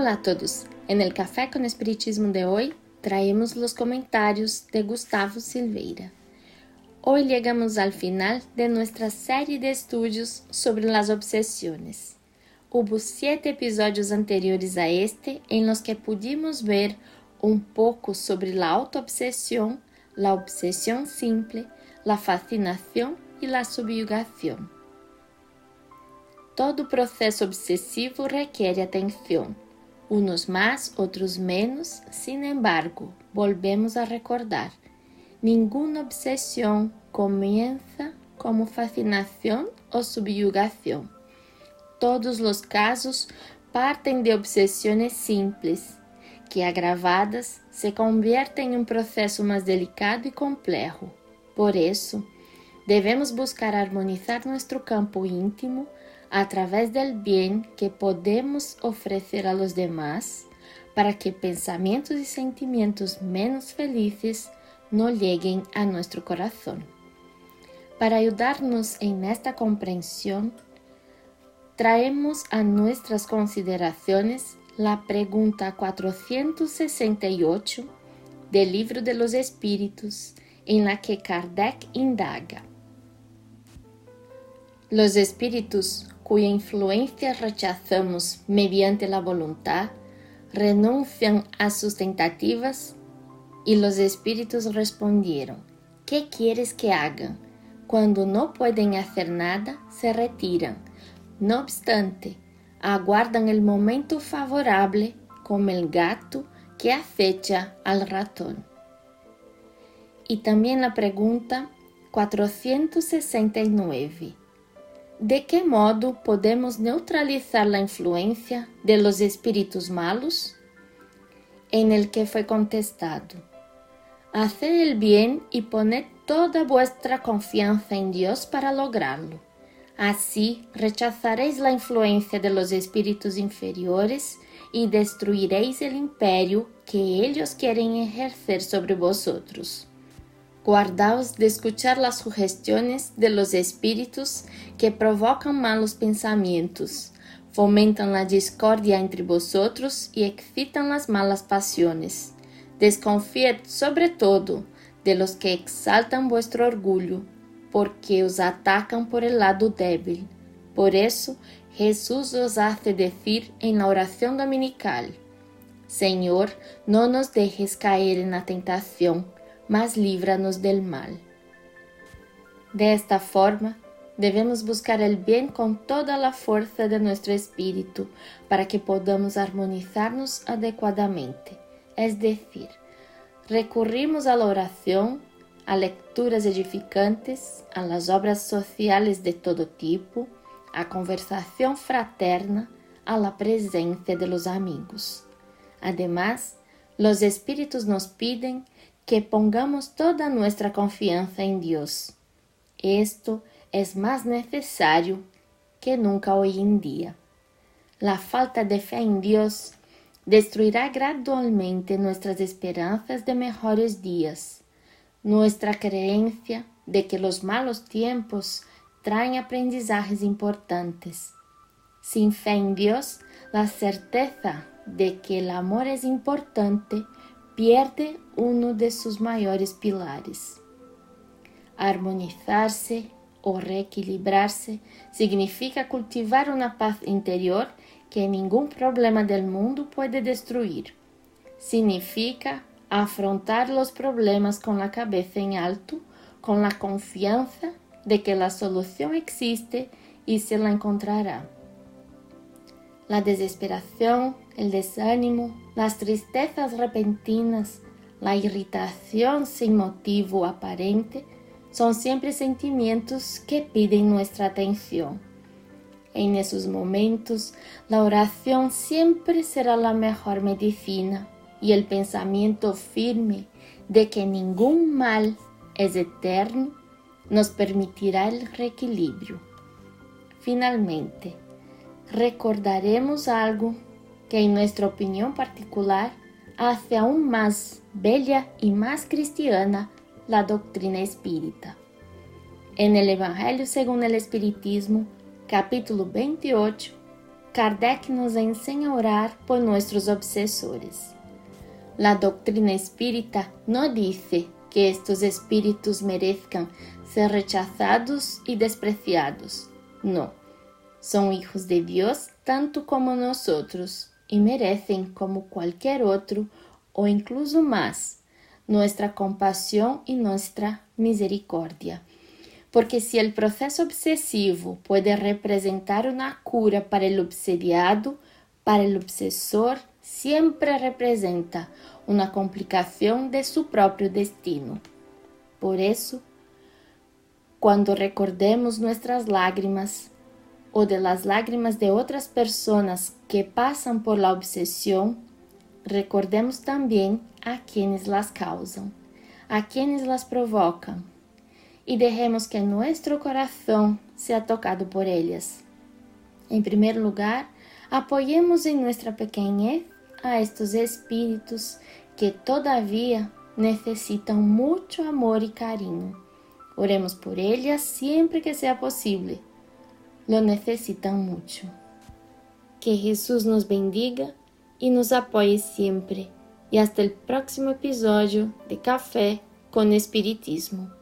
Hola a todos. En el Café con Espiritismo de hoy traemos los comentarios de Gustavo Silveira. Hoy llegamos al final de nuestra serie de estudios sobre las obsesiones. Hubo siete episodios anteriores a este en los que pudimos ver un poco sobre la autoobsesión, la obsesión simple, la fascinación y la subyugación. Todo proceso obsesivo requiere atención unos más, otros menos, sin embargo, volvemos a recordar, ninguna obsesión comienza como fascinación o subyugación. Todos los casos partem de obsesiones simples, que agravadas se conviertem em um processo mais delicado e complexo. Por isso, devemos buscar harmonizar nosso campo íntimo a través del bien que podemos ofrecer a los demás para que pensamientos y sentimientos menos felices no lleguen a nuestro corazón. Para ayudarnos en esta comprensión, traemos a nuestras consideraciones la pregunta 468 del Libro de los Espíritus, en la que Kardec indaga. Los espíritus cuya influencia rechazamos mediante la voluntad, renuncian a sus tentativas? Y los espíritus respondieron, ¿qué quieres que hagan? Cuando no pueden hacer nada, se retiran. No obstante, aguardan el momento favorable como el gato que acecha al ratón. Y también la pregunta 469. De que modo podemos neutralizar la influencia de los espíritus malos? En el que fue contestado, Haced el bien y poned toda vuestra confianza en Dios para lograrlo. Así rechazaréis la influencia de los espíritus inferiores y destruiréis el imperio que ellos quieren ejercer sobre vosotros. Guardaos de escuchar las sugestiones de los espíritus que provocan malos pensamientos, fomentan la discordia entre vosotros y excitan las malas pasiones. Desconfiad sobre todo de los que exaltan vuestro orgullo, porque os atacan por el lado débil. Por eso Jesús os hace decir en la oración dominical, Señor, no nos dejes caer en la tentación, mas livra-nos del mal. Desta forma, devemos buscar o bem com toda a força de nosso espírito para que podamos harmonizar-nos adequadamente, es decir, recurrimos à oração, a lecturas edificantes, a las obras sociales de todo tipo, a conversação fraterna, a la presencia de los amigos. Además, los espíritus nos piden que pongamos toda nuestra confianza en Dios. Esto es más necesario que nunca hoy en día. La falta de fe en Dios destruirá gradualmente nuestras esperanzas de mejores días, nuestra creencia de que los malos tiempos traen aprendizajes importantes. Sin fe en Dios, la certeza de que el amor es importante pierde uno de sus mayores pilares. Armonizarse o reequilibrarse significa cultivar una paz interior que ningún problema del mundo puede destruir. Significa afrontar los problemas con la cabeza en alto, con la confianza de que la solución existe y se la encontrará. La desesperación, el desánimo, las tristezas repentinas, la irritación sin motivo aparente son siempre sentimientos que piden nuestra atención. En esos momentos, la oración siempre será la mejor medicina y el pensamiento firme de que ningún mal es eterno nos permitirá el reequilibrio. Finalmente, recordaremos algo que en nuestra opinión particular hace aún más bella y más cristiana la doctrina espírita. En el Evangelio según el Espiritismo, capítulo 28, Kardec nos enseña a orar por nuestros obsesores. La doctrina espírita no dice que estos espíritus merezcan ser rechazados y despreciados. No, son hijos de Dios tanto como nosotros y merecen como cualquier otro o incluso más nuestra compasión y nuestra misericordia. Porque si el proceso obsesivo puede representar una cura para el obsediado, para el obsesor siempre representa una complicación de su propio destino. Por eso, cuando recordemos nuestras lágrimas o de las lágrimas de otras personas que pasan por la obsesión, recordemos también a quienes las causan, a quienes las provocan y dejemos que nuestro corazón sea tocado por ellas. En primer lugar, apoyemos en nuestra pequeñez a estos espíritus que todavía necesitan mucho amor y cariño. Oremos por ellas siempre que sea posible. Lo necesitan mucho. Que Jesús nos bendiga y nos apoye siempre. Y hasta el próximo episodio de Café con Espiritismo.